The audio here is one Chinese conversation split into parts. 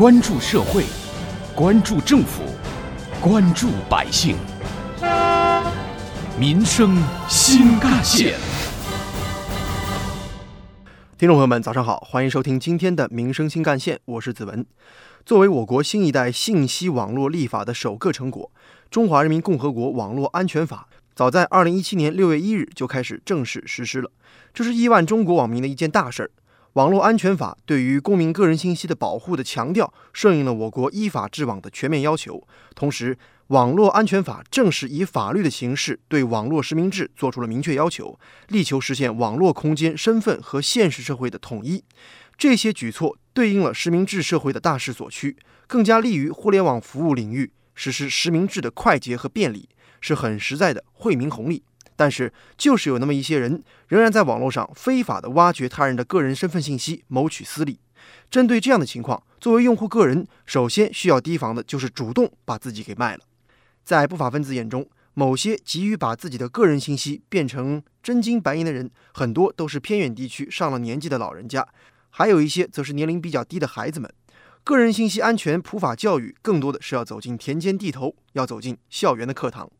关注社会，关注政府，关注百姓，民生新干线。听众朋友们，早上好，欢迎收听今天的《民生新干线》，我是子文。作为我国新一代信息网络立法的首个成果，《中华人民共和国网络安全法》早在2017年6月1日就开始正式实施了，这是亿万中国网民的一件大事儿。网络安全法对于公民个人信息的保护的强调，顺应了我国依法治网的全面要求。同时，网络安全法正是以法律的形式对网络实名制作出了明确要求，力求实现网络空间身份和现实社会的统一。这些举措对应了实名制社会的大势所趋，更加利于互联网服务领域实施实名制的快捷和便利，是很实在的惠民红利。但是，就是有那么一些人，仍然在网络上非法的挖掘他人的个人身份信息，谋取私利。针对这样的情况，作为用户个人，首先需要提防的就是主动把自己给卖了。在不法分子眼中，某些急于把自己的个人信息变成真金白银的人，很多都是偏远地区上了年纪的老人家，还有一些则是年龄比较低的孩子们。个人信息安全普法教育，更多的是要走进田间地头，要走进校园的课堂。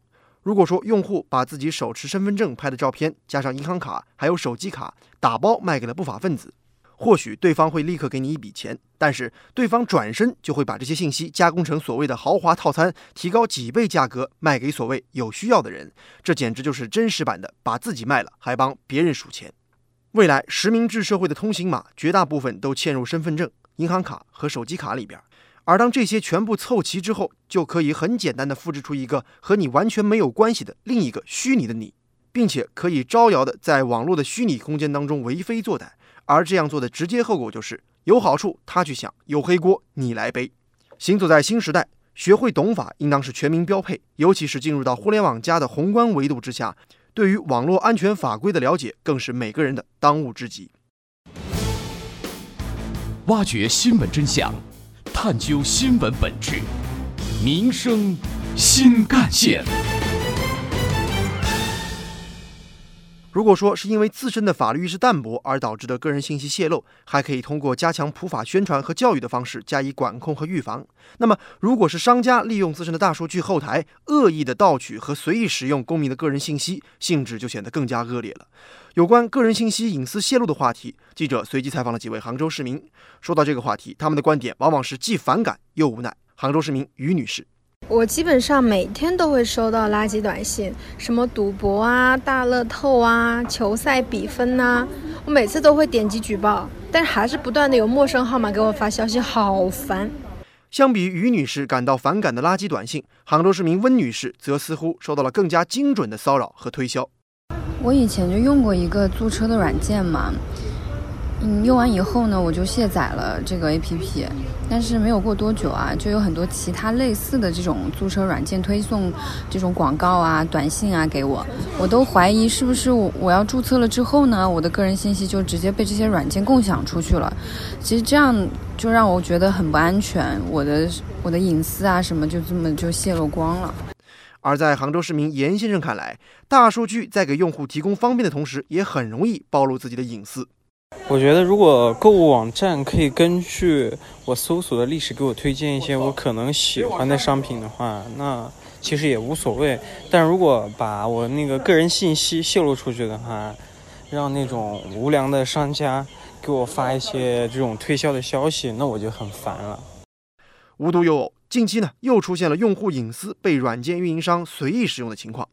如果说用户把自己手持身份证拍的照片，加上银行卡还有手机卡，打包卖给了不法分子，或许对方会立刻给你一笔钱，但是对方转身就会把这些信息加工成所谓的豪华套餐，提高几倍价格卖给所谓有需要的人，这简直就是真实版的把自己卖了，还帮别人数钱。未来实名制社会的通行码，绝大部分都嵌入身份证、银行卡和手机卡里边。而当这些全部凑齐之后，就可以很简单的复制出一个和你完全没有关系的另一个虚拟的你，并且可以招摇的在网络的虚拟空间当中为非作歹。而这样做的直接后果就是有好处他去想，有黑锅你来背。行走在新时代，学会懂法应当是全民标配，尤其是进入到互联网加的宏观维度之下，对于网络安全法规的了解更是每个人的当务之急。挖掘新闻真相。探究新闻本质，民生新干线。如果说是因为自身的法律意识淡薄而导致的个人信息泄露，还可以通过加强普法宣传和教育的方式加以管控和预防。那么，如果是商家利用自身的大数据后台恶意的盗取和随意使用公民的个人信息，性质就显得更加恶劣了。有关个人信息隐私泄露的话题，记者随机采访了几位杭州市民。说到这个话题，他们的观点往往是既反感又无奈。杭州市民于女士。我基本上每天都会收到垃圾短信，什么赌博啊、大乐透啊、球赛比分呐，我每次都会点击举报，但是还是不断的有陌生号码给我发消息，好烦。相比于于女士感到反感的垃圾短信，杭州市民温女士则似乎收到了更加精准的骚扰和推销。我以前就用过一个租车的软件嘛。嗯，用完以后呢，我就卸载了这个 A P P，但是没有过多久啊，就有很多其他类似的这种租车软件推送这种广告啊、短信啊给我，我都怀疑是不是我我要注册了之后呢，我的个人信息就直接被这些软件共享出去了。其实这样就让我觉得很不安全，我的我的隐私啊什么就这么就泄露光了。而在杭州市民严先生看来，大数据在给用户提供方便的同时，也很容易暴露自己的隐私。我觉得，如果购物网站可以根据我搜索的历史给我推荐一些我可能喜欢的商品的话，那其实也无所谓。但如果把我那个个人信息泄露出去的话，让那种无良的商家给我发一些这种推销的消息，那我就很烦了。无独有偶，近期呢又出现了用户隐私被软件运营商随意使用的情况。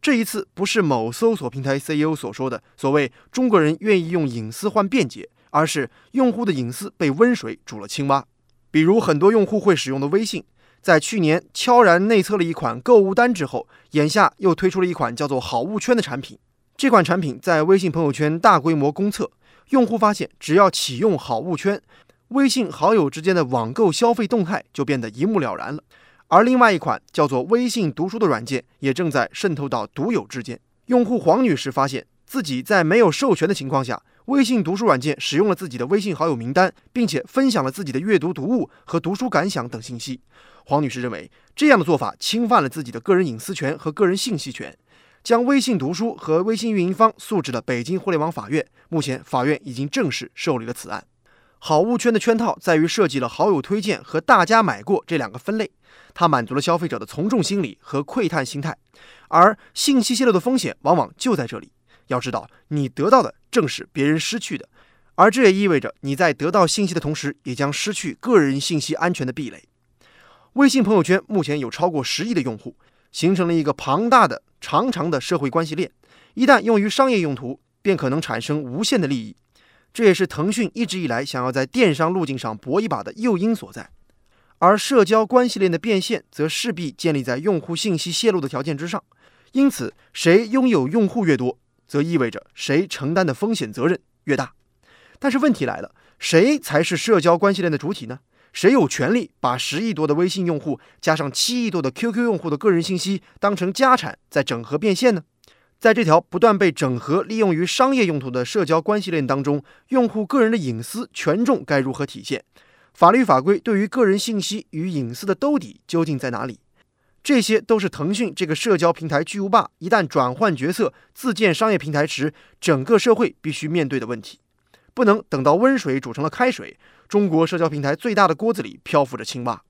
这一次不是某搜索平台 CEO 所说的所谓中国人愿意用隐私换便捷，而是用户的隐私被温水煮了青蛙。比如很多用户会使用的微信，在去年悄然内测了一款购物单之后，眼下又推出了一款叫做好物圈的产品。这款产品在微信朋友圈大规模公测，用户发现只要启用好物圈，微信好友之间的网购消费动态就变得一目了然了。而另外一款叫做微信读书的软件也正在渗透到读友之间。用户黄女士发现自己在没有授权的情况下，微信读书软件使用了自己的微信好友名单，并且分享了自己的阅读读物和读书感想等信息。黄女士认为，这样的做法侵犯了自己的个人隐私权和个人信息权，将微信读书和微信运营方诉至了北京互联网法院。目前，法院已经正式受理了此案。好物圈的圈套在于设计了好友推荐和大家买过这两个分类，它满足了消费者的从众心理和窥探心态，而信息泄露的风险往往就在这里。要知道，你得到的正是别人失去的，而这也意味着你在得到信息的同时，也将失去个人信息安全的壁垒。微信朋友圈目前有超过十亿的用户，形成了一个庞大的、长长的社会关系链。一旦用于商业用途，便可能产生无限的利益。这也是腾讯一直以来想要在电商路径上搏一把的诱因所在。而社交关系链的变现，则势必建立在用户信息泄露的条件之上。因此，谁拥有用户越多，则意味着谁承担的风险责任越大。但是问题来了，谁才是社交关系链的主体呢？谁有权利把十亿多的微信用户加上七亿多的 QQ 用户的个人信息当成家产在整合变现呢？在这条不断被整合利用于商业用途的社交关系链当中，用户个人的隐私权重该如何体现？法律法规对于个人信息与隐私的兜底究竟在哪里？这些都是腾讯这个社交平台巨无霸一旦转换角色自建商业平台时，整个社会必须面对的问题。不能等到温水煮成了开水，中国社交平台最大的锅子里漂浮着青蛙。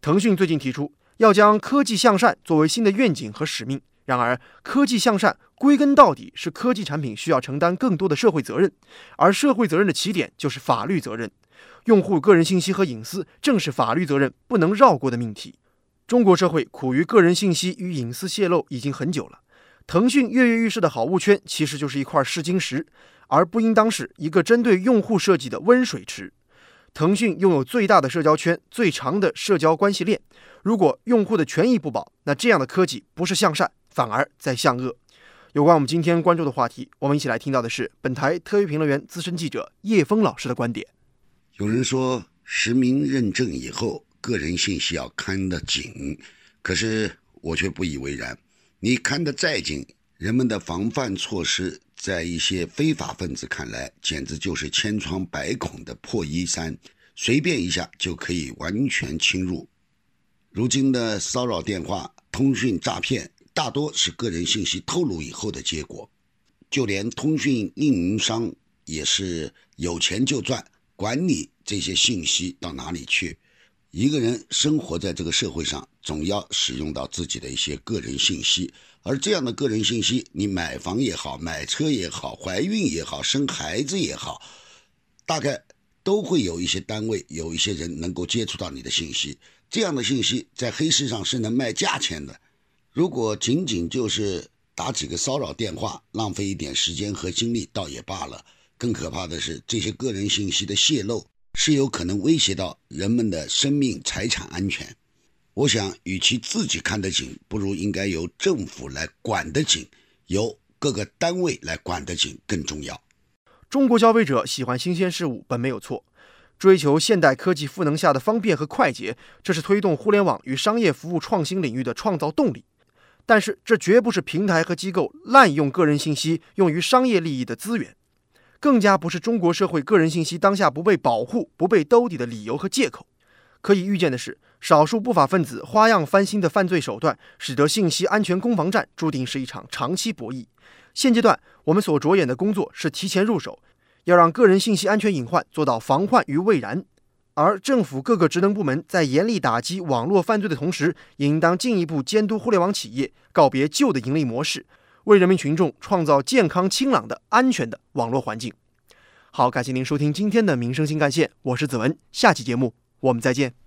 腾讯最近提出要将科技向善作为新的愿景和使命。然而，科技向善归根到底是科技产品需要承担更多的社会责任，而社会责任的起点就是法律责任。用户个人信息和隐私正是法律责任不能绕过的命题。中国社会苦于个人信息与隐私泄露已经很久了，腾讯跃跃欲试的好物圈其实就是一块试金石。而不应当是一个针对用户设计的温水池。腾讯拥有最大的社交圈、最长的社交关系链。如果用户的权益不保，那这样的科技不是向善，反而在向恶。有关我们今天关注的话题，我们一起来听到的是本台特约评论员、资深记者叶峰老师的观点。有人说实名认证以后，个人信息要看得紧，可是我却不以为然。你看得再紧，人们的防范措施。在一些非法分子看来，简直就是千疮百孔的破衣衫，随便一下就可以完全侵入。如今的骚扰电话、通讯诈骗，大多是个人信息透露以后的结果。就连通讯运营商也是有钱就赚，管你这些信息到哪里去。一个人生活在这个社会上，总要使用到自己的一些个人信息。而这样的个人信息，你买房也好，买车也好，怀孕也好，生孩子也好，大概都会有一些单位、有一些人能够接触到你的信息。这样的信息在黑市上是能卖价钱的。如果仅仅就是打几个骚扰电话，浪费一点时间和精力，倒也罢了。更可怕的是，这些个人信息的泄露是有可能威胁到人们的生命财产安全。我想，与其自己看得紧，不如应该由政府来管得紧，由各个单位来管得紧更重要。中国消费者喜欢新鲜事物本没有错，追求现代科技赋能下的方便和快捷，这是推动互联网与商业服务创新领域的创造动力。但是，这绝不是平台和机构滥用个人信息用于商业利益的资源，更加不是中国社会个人信息当下不被保护、不被兜底的理由和借口。可以预见的是。少数不法分子花样翻新的犯罪手段，使得信息安全攻防战注定是一场长期博弈。现阶段，我们所着眼的工作是提前入手，要让个人信息安全隐患做到防患于未然。而政府各个职能部门在严厉打击网络犯罪的同时，也应当进一步监督互联网企业，告别旧的盈利模式，为人民群众创造健康、清朗的安全的网络环境。好，感谢您收听今天的民生新干线，我是子文，下期节目我们再见。